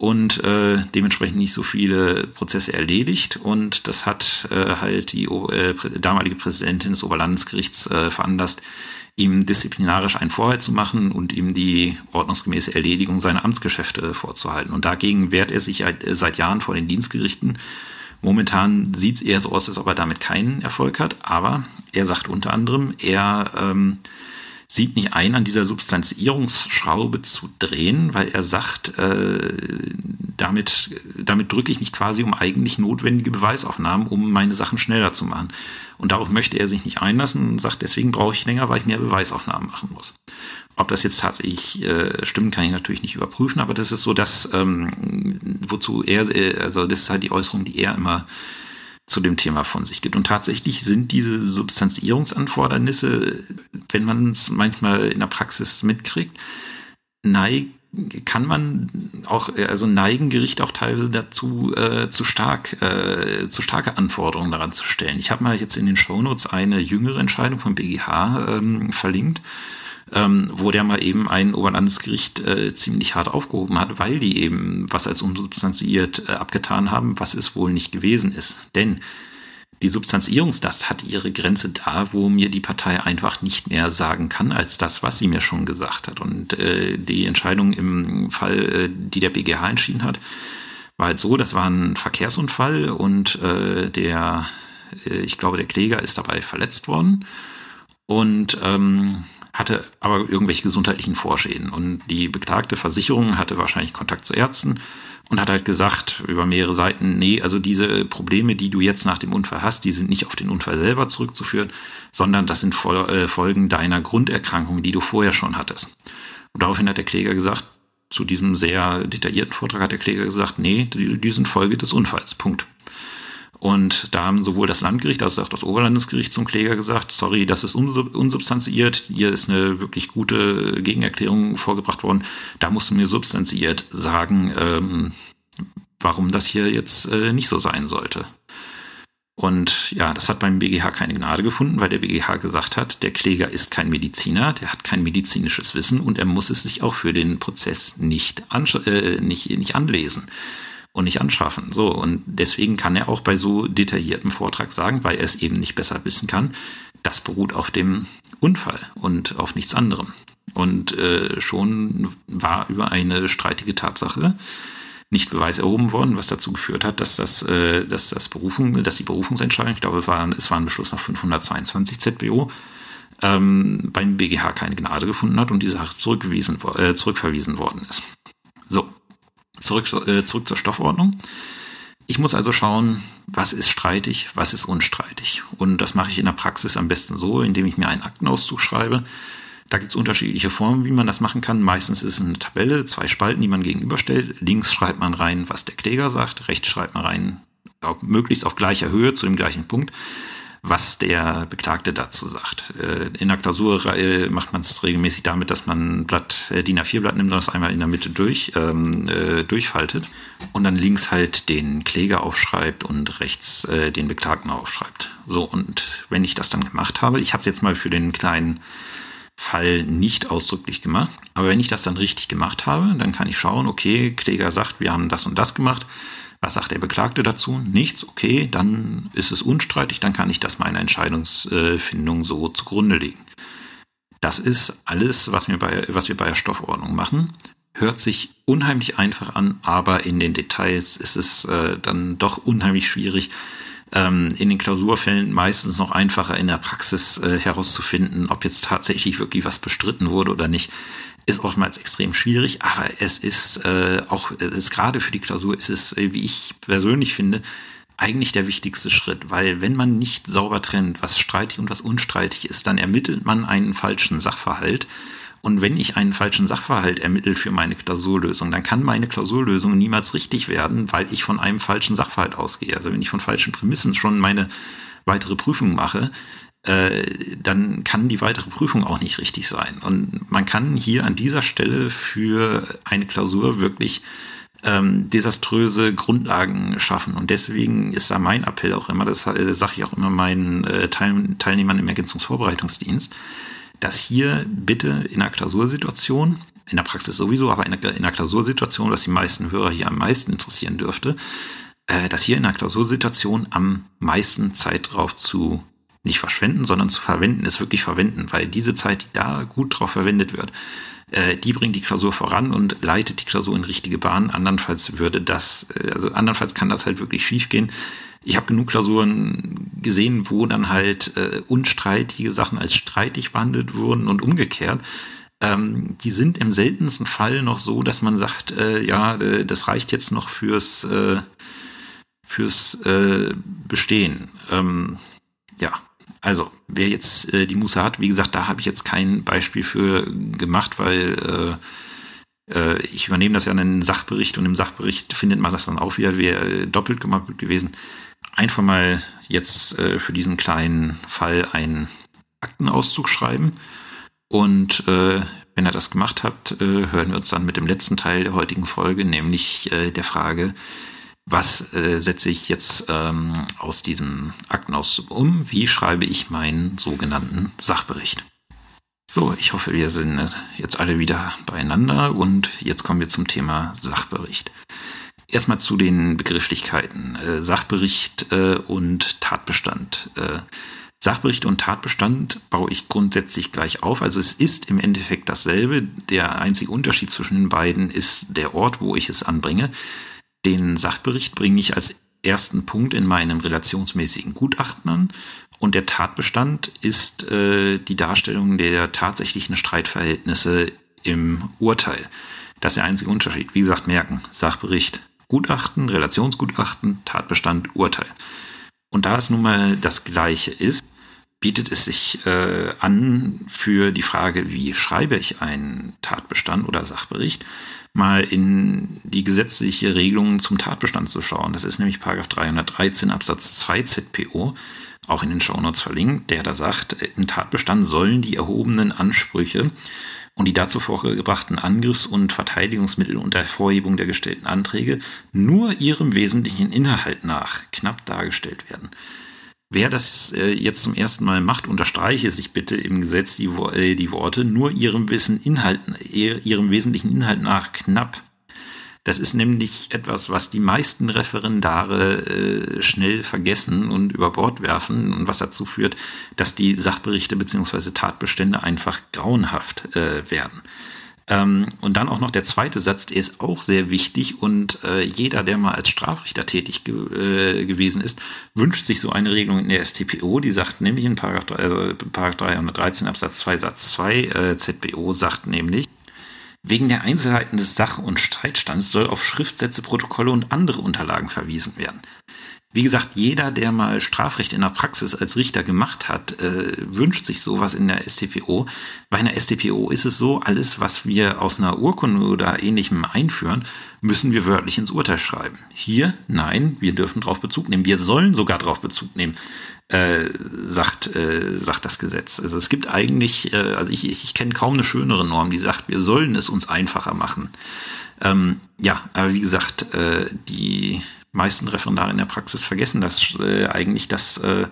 und äh, dementsprechend nicht so viele Prozesse erledigt. Und das hat äh, halt die äh, damalige Präsidentin des Oberlandesgerichts äh, veranlasst, ihm disziplinarisch einen Vorhalt zu machen und ihm die ordnungsgemäße Erledigung seiner Amtsgeschäfte vorzuhalten. Und dagegen wehrt er sich seit Jahren vor den Dienstgerichten. Momentan sieht es eher so aus, als ob er damit keinen Erfolg hat, aber er sagt unter anderem, er ähm, sieht nicht ein, an dieser Substanzierungsschraube zu drehen, weil er sagt, äh, damit, damit drücke ich mich quasi um eigentlich notwendige Beweisaufnahmen, um meine Sachen schneller zu machen. Und darauf möchte er sich nicht einlassen und sagt, deswegen brauche ich länger, weil ich mehr Beweisaufnahmen machen muss. Ob das jetzt tatsächlich äh, stimmt, kann ich natürlich nicht überprüfen, aber das ist so das, ähm, wozu er, äh, also das ist halt die Äußerung, die er immer zu dem Thema von sich gibt. Und tatsächlich sind diese Substanzierungsanfordernisse, wenn man es manchmal in der Praxis mitkriegt, neigt kann man auch, also neigen Gerichte auch teilweise dazu, äh, zu stark, äh, zu starke Anforderungen daran zu stellen. Ich habe mal jetzt in den Shownotes eine jüngere Entscheidung vom BGH ähm, verlinkt, ähm, wo der mal eben ein Oberlandesgericht äh, ziemlich hart aufgehoben hat, weil die eben was als unsubstanziiert äh, abgetan haben, was es wohl nicht gewesen ist. Denn die Substanzierungslast hat ihre Grenze da, wo mir die Partei einfach nicht mehr sagen kann, als das, was sie mir schon gesagt hat. Und äh, die Entscheidung im Fall, äh, die der BGH entschieden hat, war halt so, das war ein Verkehrsunfall und äh, der, äh, ich glaube, der Kläger ist dabei verletzt worden und ähm, hatte aber irgendwelche gesundheitlichen Vorschäden. Und die beklagte Versicherung hatte wahrscheinlich Kontakt zu Ärzten und hat halt gesagt über mehrere Seiten, nee, also diese Probleme, die du jetzt nach dem Unfall hast, die sind nicht auf den Unfall selber zurückzuführen, sondern das sind äh, Folgen deiner Grunderkrankung, die du vorher schon hattest. Und daraufhin hat der Kläger gesagt, zu diesem sehr detaillierten Vortrag hat der Kläger gesagt, nee, die, die sind Folge des Unfalls. Punkt. Und da haben sowohl das Landgericht als auch das Oberlandesgericht zum Kläger gesagt, sorry, das ist unsubstanziiert, hier ist eine wirklich gute Gegenerklärung vorgebracht worden, da musst du mir substanziiert sagen, ähm, warum das hier jetzt äh, nicht so sein sollte. Und ja, das hat beim BGH keine Gnade gefunden, weil der BGH gesagt hat, der Kläger ist kein Mediziner, der hat kein medizinisches Wissen und er muss es sich auch für den Prozess nicht, äh, nicht, nicht anlesen und nicht anschaffen. So, und deswegen kann er auch bei so detailliertem Vortrag sagen, weil er es eben nicht besser wissen kann, das beruht auf dem Unfall und auf nichts anderem. Und äh, schon war über eine streitige Tatsache nicht Beweis erhoben worden, was dazu geführt hat, dass das, äh, dass das Berufung, dass die Berufungsentscheidung, ich glaube, es war, es war ein Beschluss nach 522 ZBO, ähm, beim BGH keine Gnade gefunden hat und die Sache zurückgewiesen, äh, zurückverwiesen worden ist. So, Zurück, äh, zurück zur Stoffordnung. Ich muss also schauen, was ist streitig, was ist unstreitig. Und das mache ich in der Praxis am besten so, indem ich mir einen Aktenauszug schreibe. Da gibt es unterschiedliche Formen, wie man das machen kann. Meistens ist es eine Tabelle, zwei Spalten, die man gegenüberstellt. Links schreibt man rein, was der Kläger sagt, rechts schreibt man rein, möglichst auf gleicher Höhe zu dem gleichen Punkt was der Beklagte dazu sagt. Äh, in der Klausurreihe macht man es regelmäßig damit, dass man ein Blatt, äh, DIN A4-Blatt nimmt und das einmal in der Mitte durch, ähm, äh, durchfaltet und dann links halt den Kläger aufschreibt und rechts äh, den Beklagten aufschreibt. So, und wenn ich das dann gemacht habe, ich habe es jetzt mal für den kleinen Fall nicht ausdrücklich gemacht. Aber wenn ich das dann richtig gemacht habe, dann kann ich schauen, okay, Kläger sagt, wir haben das und das gemacht. Was sagt der Beklagte dazu? Nichts, okay, dann ist es unstreitig, dann kann ich das meiner Entscheidungsfindung so zugrunde legen. Das ist alles, was wir bei, was wir bei der Stoffordnung machen. Hört sich unheimlich einfach an, aber in den Details ist es äh, dann doch unheimlich schwierig, ähm, in den Klausurfällen meistens noch einfacher in der Praxis äh, herauszufinden, ob jetzt tatsächlich wirklich was bestritten wurde oder nicht ist oftmals extrem schwierig, aber es ist äh, auch, es ist gerade für die Klausur ist es, äh, wie ich persönlich finde, eigentlich der wichtigste Schritt, weil wenn man nicht sauber trennt, was streitig und was unstreitig ist, dann ermittelt man einen falschen Sachverhalt. Und wenn ich einen falschen Sachverhalt ermittle für meine Klausurlösung, dann kann meine Klausurlösung niemals richtig werden, weil ich von einem falschen Sachverhalt ausgehe. Also wenn ich von falschen Prämissen schon meine weitere Prüfung mache, äh, dann kann die weitere Prüfung auch nicht richtig sein. Und man kann hier an dieser Stelle für eine Klausur wirklich ähm, desaströse Grundlagen schaffen. Und deswegen ist da mein Appell auch immer, das äh, sage ich auch immer meinen äh, Teil Teilnehmern im Ergänzungsvorbereitungsdienst, dass hier bitte in einer Klausursituation, in der Praxis sowieso, aber in einer, in einer Klausursituation, was die meisten Hörer hier am meisten interessieren dürfte, äh, dass hier in einer Klausursituation am meisten Zeit drauf zu nicht verschwenden, sondern zu verwenden ist wirklich verwenden, weil diese Zeit, die da gut drauf verwendet wird, äh, die bringt die Klausur voran und leitet die Klausur in richtige Bahn. Andernfalls würde das, äh, also andernfalls kann das halt wirklich schiefgehen. Ich habe genug Klausuren gesehen, wo dann halt äh, unstreitige Sachen als streitig behandelt wurden und umgekehrt. Ähm, die sind im seltensten Fall noch so, dass man sagt, äh, ja, äh, das reicht jetzt noch fürs äh, fürs Bestehen. Ähm, ja, also, wer jetzt äh, die Muße hat, wie gesagt, da habe ich jetzt kein Beispiel für gemacht, weil äh, äh, ich übernehme das ja in einen Sachbericht und im Sachbericht findet man das dann auch wieder, wäre äh, doppelt gemacht gewesen. Einfach mal jetzt äh, für diesen kleinen Fall einen Aktenauszug schreiben und äh, wenn ihr das gemacht habt, hören wir uns dann mit dem letzten Teil der heutigen Folge, nämlich der Frage, was äh, setze ich jetzt ähm, aus diesem Aktenauszug um? Wie schreibe ich meinen sogenannten Sachbericht? So, ich hoffe, wir sind jetzt alle wieder beieinander und jetzt kommen wir zum Thema Sachbericht. Erstmal zu den Begrifflichkeiten. Äh, Sachbericht äh, und Tatbestand. Äh, Sachbericht und Tatbestand baue ich grundsätzlich gleich auf. Also es ist im Endeffekt dasselbe. Der einzige Unterschied zwischen den beiden ist der Ort, wo ich es anbringe. Den Sachbericht bringe ich als ersten Punkt in meinem relationsmäßigen Gutachten an und der Tatbestand ist äh, die Darstellung der tatsächlichen Streitverhältnisse im Urteil. Das ist der einzige Unterschied. Wie gesagt, merken, Sachbericht, Gutachten, Relationsgutachten, Tatbestand, Urteil. Und da es nun mal das gleiche ist, bietet es sich äh, an für die Frage, wie schreibe ich einen Tatbestand oder Sachbericht, mal in die gesetzliche Regelung zum Tatbestand zu schauen. Das ist nämlich Paragraph 313 Absatz 2 ZPO, auch in den Shownotes verlinkt, der da sagt, im Tatbestand sollen die erhobenen Ansprüche und die dazu vorgebrachten Angriffs- und Verteidigungsmittel unter Hervorhebung der gestellten Anträge nur ihrem wesentlichen Inhalt nach knapp dargestellt werden. Wer das äh, jetzt zum ersten Mal macht, unterstreiche sich bitte im Gesetz die, äh, die Worte nur ihrem Wissen Inhalten, ihrem wesentlichen Inhalt nach knapp. Das ist nämlich etwas, was die meisten Referendare äh, schnell vergessen und über Bord werfen und was dazu führt, dass die Sachberichte beziehungsweise Tatbestände einfach grauenhaft werden. Ähm, und dann auch noch der zweite Satz, der ist auch sehr wichtig und äh, jeder, der mal als Strafrichter tätig ge äh, gewesen ist, wünscht sich so eine Regelung in der StPO, die sagt nämlich in Paragraph, also Paragraph 313 Absatz 2 Satz 2 äh, ZBO sagt nämlich, Wegen der Einzelheiten des Sach- und Streitstands soll auf Schriftsätze, Protokolle und andere Unterlagen verwiesen werden. Wie gesagt, jeder, der mal Strafrecht in der Praxis als Richter gemacht hat, äh, wünscht sich sowas in der StPO. Bei einer StPO ist es so, alles, was wir aus einer Urkunde oder ähnlichem einführen, müssen wir wörtlich ins Urteil schreiben. Hier, nein, wir dürfen darauf Bezug nehmen. Wir sollen sogar darauf Bezug nehmen, äh, sagt, äh, sagt das Gesetz. Also es gibt eigentlich, äh, also ich, ich kenne kaum eine schönere Norm, die sagt, wir sollen es uns einfacher machen. Ähm, ja, aber wie gesagt, äh, die meisten Referendare in der Praxis vergessen das äh, eigentlich, dass, äh,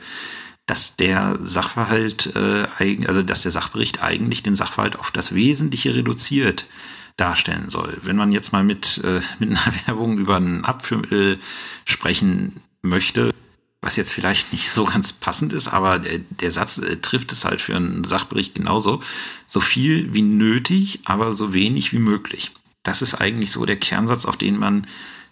dass der Sachverhalt, äh, also dass der Sachbericht eigentlich den Sachverhalt auf das Wesentliche reduziert darstellen soll. Wenn man jetzt mal mit, äh, mit einer <laughs> Werbung über ein Abführmittel sprechen möchte, was jetzt vielleicht nicht so ganz passend ist, aber der, der Satz äh, trifft es halt für einen Sachbericht genauso. So viel wie nötig, aber so wenig wie möglich. Das ist eigentlich so der Kernsatz, auf den man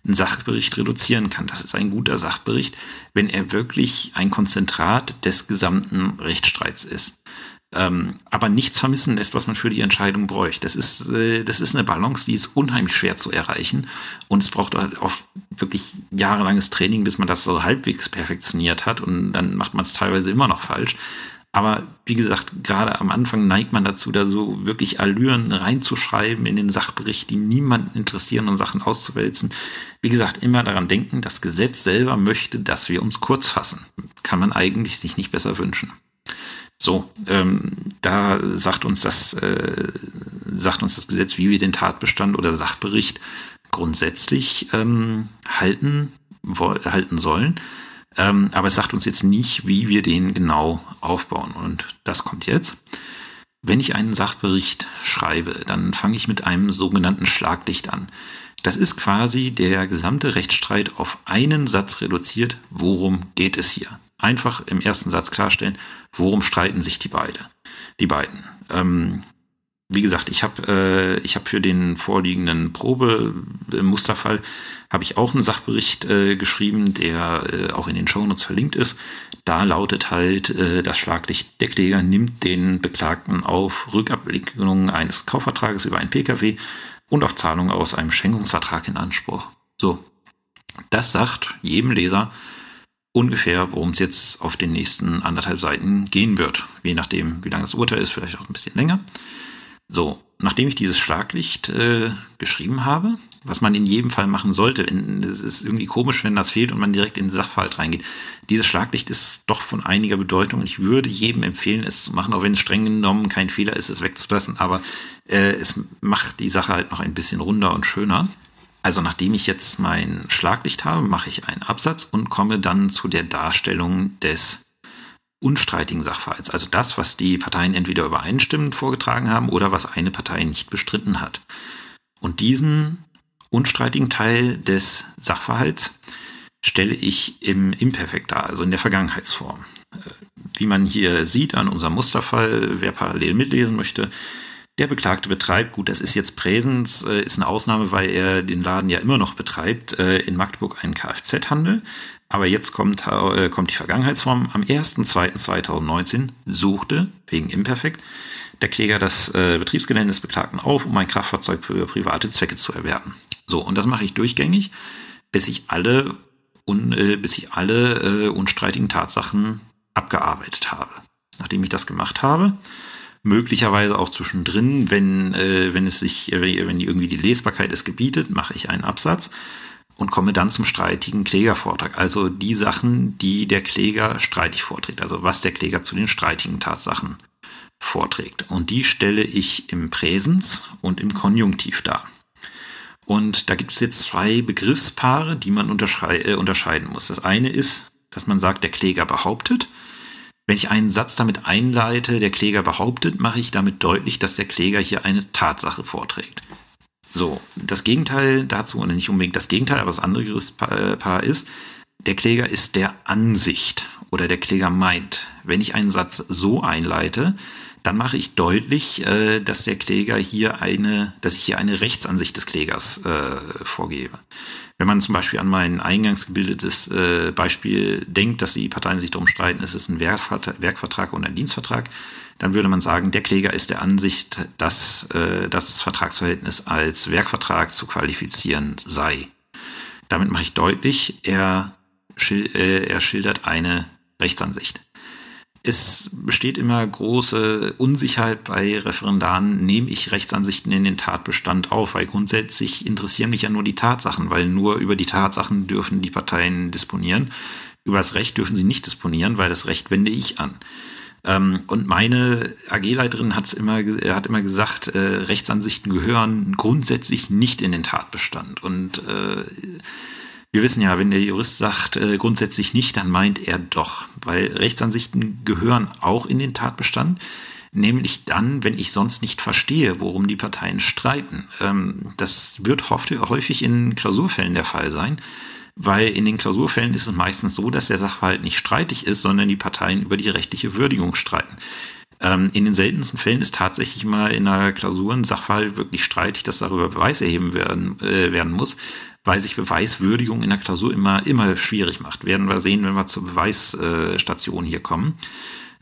einen Sachbericht reduzieren kann. Das ist ein guter Sachbericht, wenn er wirklich ein Konzentrat des gesamten Rechtsstreits ist. Ähm, aber nichts vermissen lässt, was man für die Entscheidung bräuchte. Das ist, äh, das ist eine Balance, die ist unheimlich schwer zu erreichen. Und es braucht halt auch wirklich jahrelanges Training, bis man das so halbwegs perfektioniert hat. Und dann macht man es teilweise immer noch falsch. Aber wie gesagt, gerade am Anfang neigt man dazu, da so wirklich Allüren reinzuschreiben in den Sachbericht, die niemanden interessieren und Sachen auszuwälzen. Wie gesagt, immer daran denken, das Gesetz selber möchte, dass wir uns kurz fassen. Kann man eigentlich sich nicht besser wünschen. So, ähm, da sagt uns das, äh, sagt uns das Gesetz, wie wir den Tatbestand oder Sachbericht grundsätzlich ähm, halten, halten sollen. Ähm, aber es sagt uns jetzt nicht, wie wir den genau aufbauen. Und das kommt jetzt. Wenn ich einen Sachbericht schreibe, dann fange ich mit einem sogenannten Schlaglicht an. Das ist quasi der gesamte Rechtsstreit auf einen Satz reduziert. Worum geht es hier? Einfach im ersten Satz klarstellen, worum streiten sich die beide, die beiden. Ähm, wie gesagt, ich habe äh, ich für den vorliegenden Probe-Musterfall habe ich auch einen Sachbericht äh, geschrieben, der äh, auch in den Shownotes verlinkt ist. Da lautet halt, äh, das Schlaglicht der Kläger nimmt den Beklagten auf Rückabwicklung eines Kaufvertrages über einen Pkw und auf Zahlung aus einem Schenkungsvertrag in Anspruch. So, das sagt jedem Leser ungefähr, worum es jetzt auf den nächsten anderthalb Seiten gehen wird. Je nachdem, wie lang das Urteil ist, vielleicht auch ein bisschen länger. So, nachdem ich dieses Schlaglicht äh, geschrieben habe, was man in jedem Fall machen sollte, es ist irgendwie komisch, wenn das fehlt und man direkt in den Sachverhalt reingeht. Dieses Schlaglicht ist doch von einiger Bedeutung und ich würde jedem empfehlen, es zu machen, auch wenn es streng genommen kein Fehler ist, es wegzulassen, aber äh, es macht die Sache halt noch ein bisschen runder und schöner. Also nachdem ich jetzt mein Schlaglicht habe, mache ich einen Absatz und komme dann zu der Darstellung des unstreitigen Sachverhalts. Also das, was die Parteien entweder übereinstimmend vorgetragen haben oder was eine Partei nicht bestritten hat. Und diesen unstreitigen Teil des Sachverhalts stelle ich im Imperfekt dar, also in der Vergangenheitsform. Äh, wie man hier sieht an unserem Musterfall, wer parallel mitlesen möchte, der Beklagte betreibt, gut, das ist jetzt Präsens, äh, ist eine Ausnahme, weil er den Laden ja immer noch betreibt, äh, in Magdeburg einen Kfz-Handel. Aber jetzt kommt, äh, kommt die Vergangenheitsform. Am 1.2.2019 suchte, wegen Imperfekt, der Kläger das äh, Betriebsgelände des Beklagten auf, um ein Kraftfahrzeug für private Zwecke zu erwerben. So, und das mache ich durchgängig, bis ich alle, un, äh, bis ich alle äh, unstreitigen Tatsachen abgearbeitet habe. Nachdem ich das gemacht habe, möglicherweise auch zwischendrin, wenn, äh, wenn es sich, äh, wenn irgendwie die Lesbarkeit es gebietet, mache ich einen Absatz und komme dann zum streitigen Klägervortrag. Also die Sachen, die der Kläger streitig vorträgt. Also was der Kläger zu den streitigen Tatsachen vorträgt. Und die stelle ich im Präsens und im Konjunktiv dar. Und da gibt es jetzt zwei Begriffspaare, die man äh, unterscheiden muss. Das eine ist, dass man sagt, der Kläger behauptet. Wenn ich einen Satz damit einleite, der Kläger behauptet, mache ich damit deutlich, dass der Kläger hier eine Tatsache vorträgt. So, das Gegenteil dazu, oder nicht unbedingt das Gegenteil, aber das andere Paar ist, der Kläger ist der Ansicht oder der Kläger meint. Wenn ich einen Satz so einleite, dann mache ich deutlich, äh, dass der Kläger hier eine, dass ich hier eine Rechtsansicht des Klägers äh, vorgebe. Wenn man zum Beispiel an mein eingangs gebildetes äh, Beispiel denkt, dass die Parteien sich darum streiten, ist es ein Werkvertrag, Werkvertrag und ein Dienstvertrag, dann würde man sagen, der Kläger ist der Ansicht, dass äh, das Vertragsverhältnis als Werkvertrag zu qualifizieren sei. Damit mache ich deutlich, er, äh, er schildert eine Rechtsansicht. Es besteht immer große Unsicherheit bei Referendaren, nehme ich Rechtsansichten in den Tatbestand auf, weil grundsätzlich interessieren mich ja nur die Tatsachen, weil nur über die Tatsachen dürfen die Parteien disponieren. Über das Recht dürfen sie nicht disponieren, weil das Recht wende ich an. Ähm, und meine AG-Leiterin hat immer, hat immer gesagt, äh, Rechtsansichten gehören grundsätzlich nicht in den Tatbestand. Und äh, wir wissen ja, wenn der Jurist sagt, äh, grundsätzlich nicht, dann meint er doch, weil Rechtsansichten gehören auch in den Tatbestand, nämlich dann, wenn ich sonst nicht verstehe, worum die Parteien streiten. Ähm, das wird häufig in Klausurfällen der Fall sein, weil in den Klausurfällen ist es meistens so, dass der Sachverhalt nicht streitig ist, sondern die Parteien über die rechtliche Würdigung streiten. Ähm, in den seltensten Fällen ist tatsächlich mal in einer Klausur ein Sachverhalt wirklich streitig, dass darüber Beweis erheben werden, äh, werden muss weil sich Beweiswürdigung in der Klausur immer, immer schwierig macht. Werden wir sehen, wenn wir zur Beweisstation hier kommen.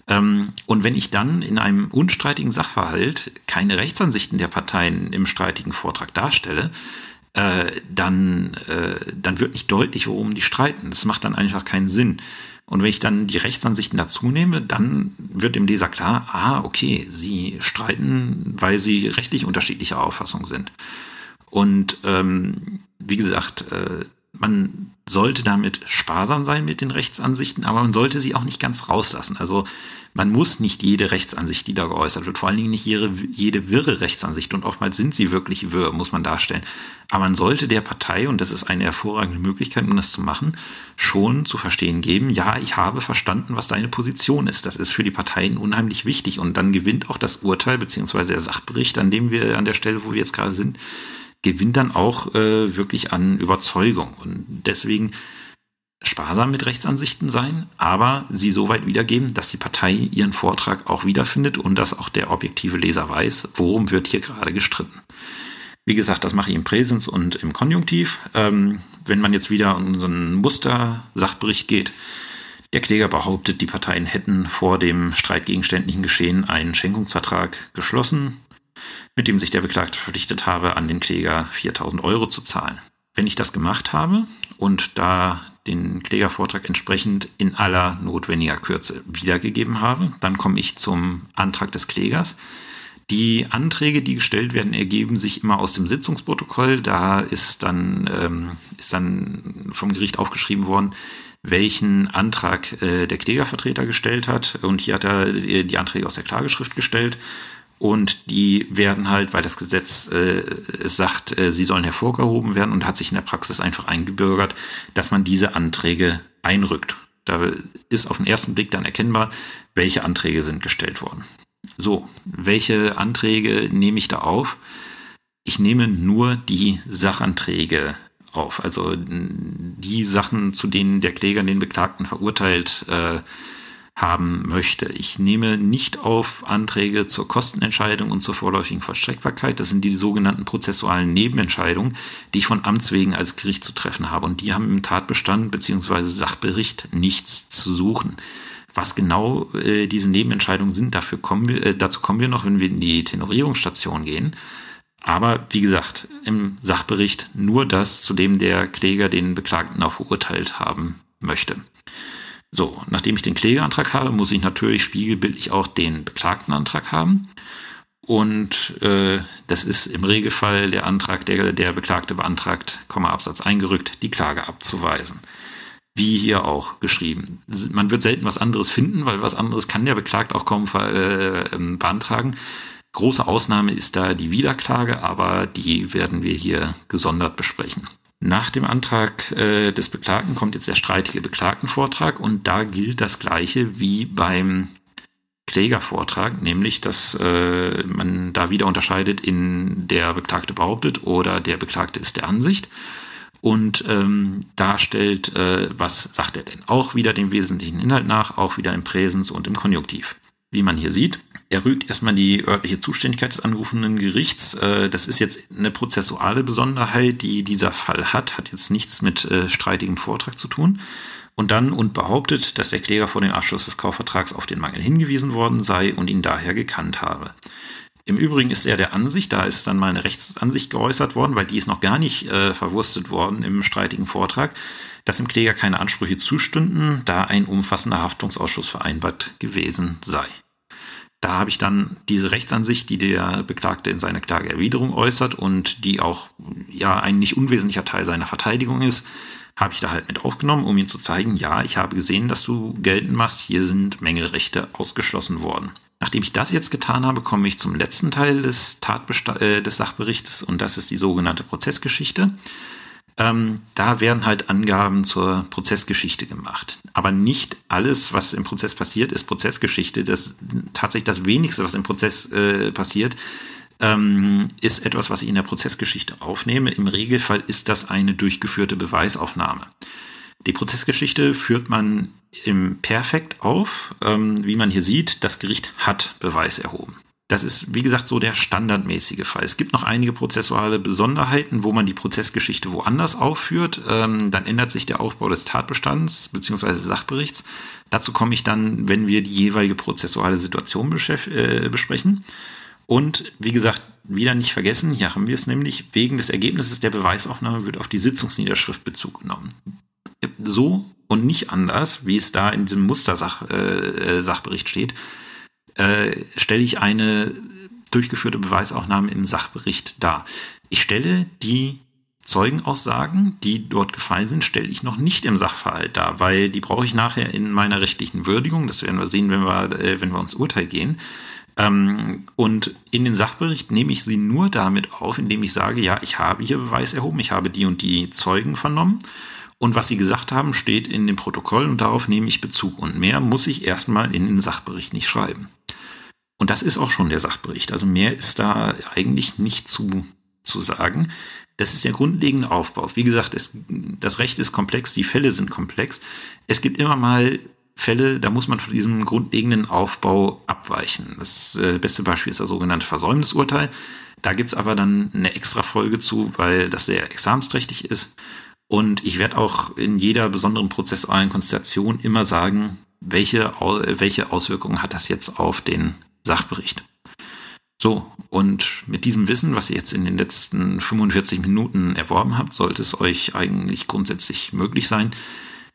Ähm, und wenn ich dann in einem unstreitigen Sachverhalt keine Rechtsansichten der Parteien im streitigen Vortrag darstelle, äh, dann, äh, dann wird nicht deutlich, worum die streiten. Das macht dann einfach keinen Sinn. Und wenn ich dann die Rechtsansichten dazu nehme, dann wird dem Leser klar, ah, okay, sie streiten, weil sie rechtlich unterschiedlicher Auffassung sind. Und ähm, wie gesagt, äh, man sollte damit sparsam sein mit den Rechtsansichten, aber man sollte sie auch nicht ganz rauslassen. Also man muss nicht jede Rechtsansicht, die da geäußert wird, vor allen Dingen nicht jede, jede wirre Rechtsansicht und oftmals sind sie wirklich wirr, muss man darstellen. Aber man sollte der Partei, und das ist eine hervorragende Möglichkeit, um das zu machen, schon zu verstehen geben, ja, ich habe verstanden, was deine Position ist. Das ist für die Parteien unheimlich wichtig und dann gewinnt auch das Urteil beziehungsweise der Sachbericht, an dem wir, an der Stelle, wo wir jetzt gerade sind, gewinnt dann auch äh, wirklich an Überzeugung. Und deswegen sparsam mit Rechtsansichten sein, aber sie so weit wiedergeben, dass die Partei ihren Vortrag auch wiederfindet und dass auch der objektive Leser weiß, worum wird hier gerade gestritten. Wie gesagt, das mache ich im Präsens und im Konjunktiv. Ähm, wenn man jetzt wieder in unseren Muster-Sachbericht geht, der Kläger behauptet, die Parteien hätten vor dem streitgegenständlichen Geschehen einen Schenkungsvertrag geschlossen, mit dem sich der Beklagte verpflichtet habe, an den Kläger 4000 Euro zu zahlen. Wenn ich das gemacht habe und da den Klägervortrag entsprechend in aller notwendiger Kürze wiedergegeben habe, dann komme ich zum Antrag des Klägers. Die Anträge, die gestellt werden, ergeben sich immer aus dem Sitzungsprotokoll. Da ist dann, ähm, ist dann vom Gericht aufgeschrieben worden, welchen Antrag äh, der Klägervertreter gestellt hat. Und hier hat er äh, die Anträge aus der Klageschrift gestellt. Und die werden halt, weil das Gesetz äh, sagt, äh, sie sollen hervorgehoben werden und hat sich in der Praxis einfach eingebürgert, dass man diese Anträge einrückt. Da ist auf den ersten Blick dann erkennbar, welche Anträge sind gestellt worden. So, welche Anträge nehme ich da auf? Ich nehme nur die Sachanträge auf. Also die Sachen, zu denen der Kläger den Beklagten verurteilt äh, haben möchte. Ich nehme nicht auf Anträge zur Kostenentscheidung und zur vorläufigen Vollstreckbarkeit. Das sind die sogenannten prozessualen Nebenentscheidungen, die ich von Amts wegen als Gericht zu treffen habe. Und die haben im Tatbestand beziehungsweise Sachbericht nichts zu suchen. Was genau äh, diese Nebenentscheidungen sind, dafür kommen wir, äh, dazu kommen wir noch, wenn wir in die Tenorierungsstation gehen. Aber wie gesagt, im Sachbericht nur das, zu dem der Kläger den Beklagten auch verurteilt haben möchte. So, nachdem ich den Klägerantrag habe, muss ich natürlich spiegelbildlich auch den Beklagtenantrag haben. Und äh, das ist im Regelfall der Antrag, der der Beklagte beantragt, Komma Absatz eingerückt, die Klage abzuweisen. Wie hier auch geschrieben. Man wird selten was anderes finden, weil was anderes kann der Beklagte auch kaum äh, ähm, beantragen. Große Ausnahme ist da die Wiederklage, aber die werden wir hier gesondert besprechen. Nach dem Antrag äh, des Beklagten kommt jetzt der streitige Beklagtenvortrag und da gilt das Gleiche wie beim Klägervortrag, nämlich dass äh, man da wieder unterscheidet in der Beklagte behauptet oder der Beklagte ist der Ansicht und ähm, darstellt, äh, was sagt er denn? Auch wieder dem wesentlichen Inhalt nach, auch wieder im Präsens und im Konjunktiv. Wie man hier sieht, er rügt erstmal die örtliche Zuständigkeit des angerufenen Gerichts. Äh, das ist jetzt eine prozessuale Besonderheit, die dieser Fall hat, hat jetzt nichts mit äh, streitigem Vortrag zu tun. Und dann und behauptet, dass der Kläger vor dem Abschluss des Kaufvertrags auf den Mangel hingewiesen worden sei und ihn daher gekannt habe. Im Übrigen ist er der Ansicht, da ist dann mal eine Rechtsansicht geäußert worden, weil die ist noch gar nicht äh, verwurstet worden im streitigen Vortrag, dass dem Kläger keine Ansprüche zustünden, da ein umfassender Haftungsausschuss vereinbart gewesen sei. Da habe ich dann diese Rechtsansicht, die der Beklagte in seiner Klageerwiderung äußert und die auch ja ein nicht unwesentlicher Teil seiner Verteidigung ist, habe ich da halt mit aufgenommen, um ihm zu zeigen, ja, ich habe gesehen, dass du geltend machst, hier sind Mängelrechte ausgeschlossen worden. Nachdem ich das jetzt getan habe, komme ich zum letzten Teil des, Tatbesta äh, des Sachberichtes und das ist die sogenannte Prozessgeschichte. Ähm, da werden halt Angaben zur Prozessgeschichte gemacht. Aber nicht alles, was im Prozess passiert, ist Prozessgeschichte. Das tatsächlich das wenigste, was im Prozess äh, passiert, ähm, ist etwas, was ich in der Prozessgeschichte aufnehme. Im Regelfall ist das eine durchgeführte Beweisaufnahme. Die Prozessgeschichte führt man im Perfekt auf. Ähm, wie man hier sieht, das Gericht hat Beweis erhoben. Das ist, wie gesagt, so der standardmäßige Fall. Es gibt noch einige prozessuale Besonderheiten, wo man die Prozessgeschichte woanders aufführt. Ähm, dann ändert sich der Aufbau des Tatbestands bzw. Sachberichts. Dazu komme ich dann, wenn wir die jeweilige prozessuale Situation äh, besprechen. Und wie gesagt, wieder nicht vergessen, hier haben wir es nämlich, wegen des Ergebnisses der Beweisaufnahme wird auf die Sitzungsniederschrift Bezug genommen. So und nicht anders, wie es da in diesem Mustersachbericht äh, steht, äh, stelle ich eine durchgeführte Beweisaufnahme im Sachbericht dar. Ich stelle die Zeugenaussagen, die dort gefallen sind, stelle ich noch nicht im Sachverhalt dar, weil die brauche ich nachher in meiner rechtlichen Würdigung. Das werden wir sehen, wenn wir, äh, wenn wir uns Urteil gehen. Ähm, und in den Sachbericht nehme ich sie nur damit auf, indem ich sage, ja, ich habe hier Beweis erhoben, ich habe die und die Zeugen vernommen. Und was sie gesagt haben, steht in dem Protokoll und darauf nehme ich Bezug. Und mehr muss ich erstmal in den Sachbericht nicht schreiben. Und das ist auch schon der Sachbericht. Also mehr ist da eigentlich nicht zu zu sagen. Das ist der grundlegende Aufbau. Wie gesagt, es, das Recht ist komplex, die Fälle sind komplex. Es gibt immer mal Fälle, da muss man von diesem grundlegenden Aufbau abweichen. Das äh, beste Beispiel ist das sogenannte Versäumnisurteil. Da gibt's aber dann eine extra Folge zu, weil das sehr examensträchtig ist. Und ich werde auch in jeder besonderen prozessualen Konstellation immer sagen, welche, welche Auswirkungen hat das jetzt auf den Sachbericht. So, und mit diesem Wissen, was ihr jetzt in den letzten 45 Minuten erworben habt, sollte es euch eigentlich grundsätzlich möglich sein,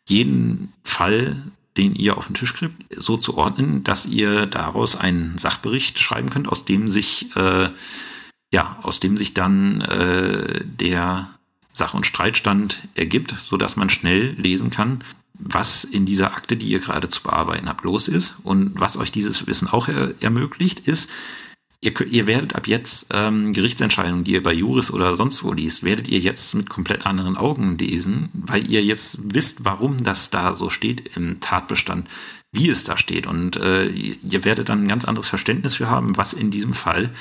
jeden Fall, den ihr auf den Tisch kriegt, so zu ordnen, dass ihr daraus einen Sachbericht schreiben könnt, aus dem sich äh, ja, aus dem sich dann äh, der Sach- und Streitstand ergibt, so dass man schnell lesen kann, was in dieser Akte, die ihr gerade zu bearbeiten habt, los ist. Und was euch dieses Wissen auch er ermöglicht, ist, ihr, ihr werdet ab jetzt ähm, Gerichtsentscheidungen, die ihr bei Juris oder sonst wo liest, werdet ihr jetzt mit komplett anderen Augen lesen, weil ihr jetzt wisst, warum das da so steht im Tatbestand, wie es da steht. Und äh, ihr werdet dann ein ganz anderes Verständnis für haben, was in diesem Fall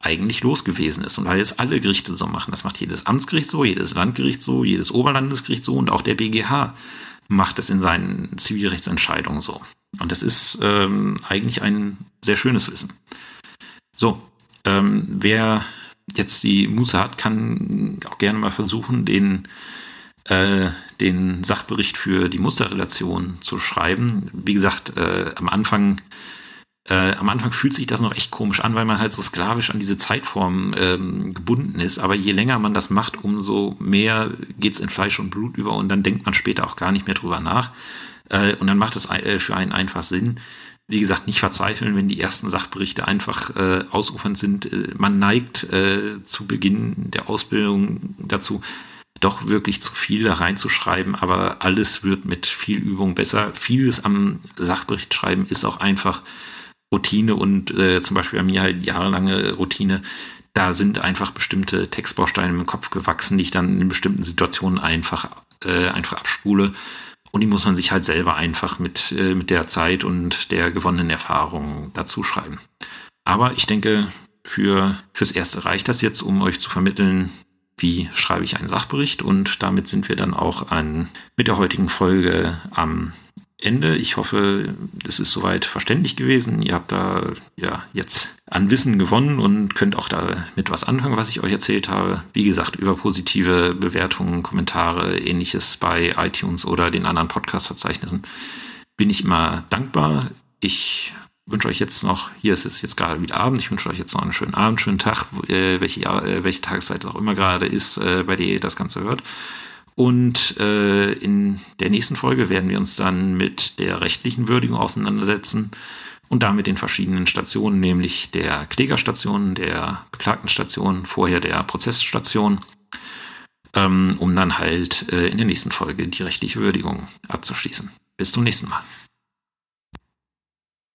eigentlich los gewesen ist. Und weil jetzt alle Gerichte so machen, das macht jedes Amtsgericht so, jedes Landgericht so, jedes Oberlandesgericht so und auch der BGH macht es in seinen Zivilrechtsentscheidungen so. Und das ist ähm, eigentlich ein sehr schönes Wissen. So, ähm, wer jetzt die Muße hat, kann auch gerne mal versuchen, den, äh, den Sachbericht für die Musterrelation zu schreiben. Wie gesagt, äh, am Anfang äh, am Anfang fühlt sich das noch echt komisch an, weil man halt so sklavisch an diese Zeitform ähm, gebunden ist. Aber je länger man das macht, umso mehr geht's in Fleisch und Blut über und dann denkt man später auch gar nicht mehr drüber nach. Äh, und dann macht es äh, für einen einfach Sinn. Wie gesagt, nicht verzweifeln, wenn die ersten Sachberichte einfach äh, ausufernd sind. Äh, man neigt äh, zu Beginn der Ausbildung dazu, doch wirklich zu viel da reinzuschreiben, aber alles wird mit viel Übung besser. Vieles am Sachbericht schreiben ist auch einfach Routine und äh, zum Beispiel bei mir halt jahrelange Routine, da sind einfach bestimmte Textbausteine im Kopf gewachsen, die ich dann in bestimmten Situationen einfach, äh, einfach abspule. Und die muss man sich halt selber einfach mit, äh, mit der Zeit und der gewonnenen Erfahrung dazu schreiben. Aber ich denke, für, fürs Erste reicht das jetzt, um euch zu vermitteln, wie schreibe ich einen Sachbericht. Und damit sind wir dann auch an, mit der heutigen Folge am Ende. Ich hoffe, das ist soweit verständlich gewesen. Ihr habt da ja jetzt an Wissen gewonnen und könnt auch damit was anfangen, was ich euch erzählt habe. Wie gesagt, über positive Bewertungen, Kommentare, ähnliches bei iTunes oder den anderen Podcast-Verzeichnissen bin ich immer dankbar. Ich wünsche euch jetzt noch, hier ist es jetzt gerade wieder Abend, ich wünsche euch jetzt noch einen schönen Abend, schönen Tag, äh, welche, äh, welche Tageszeit es auch immer gerade ist, äh, bei der ihr das Ganze hört. Und äh, in der nächsten Folge werden wir uns dann mit der rechtlichen Würdigung auseinandersetzen und damit den verschiedenen Stationen, nämlich der Klägerstation, der Beklagtenstation, vorher der Prozessstation, ähm, um dann halt äh, in der nächsten Folge die rechtliche Würdigung abzuschließen. Bis zum nächsten Mal.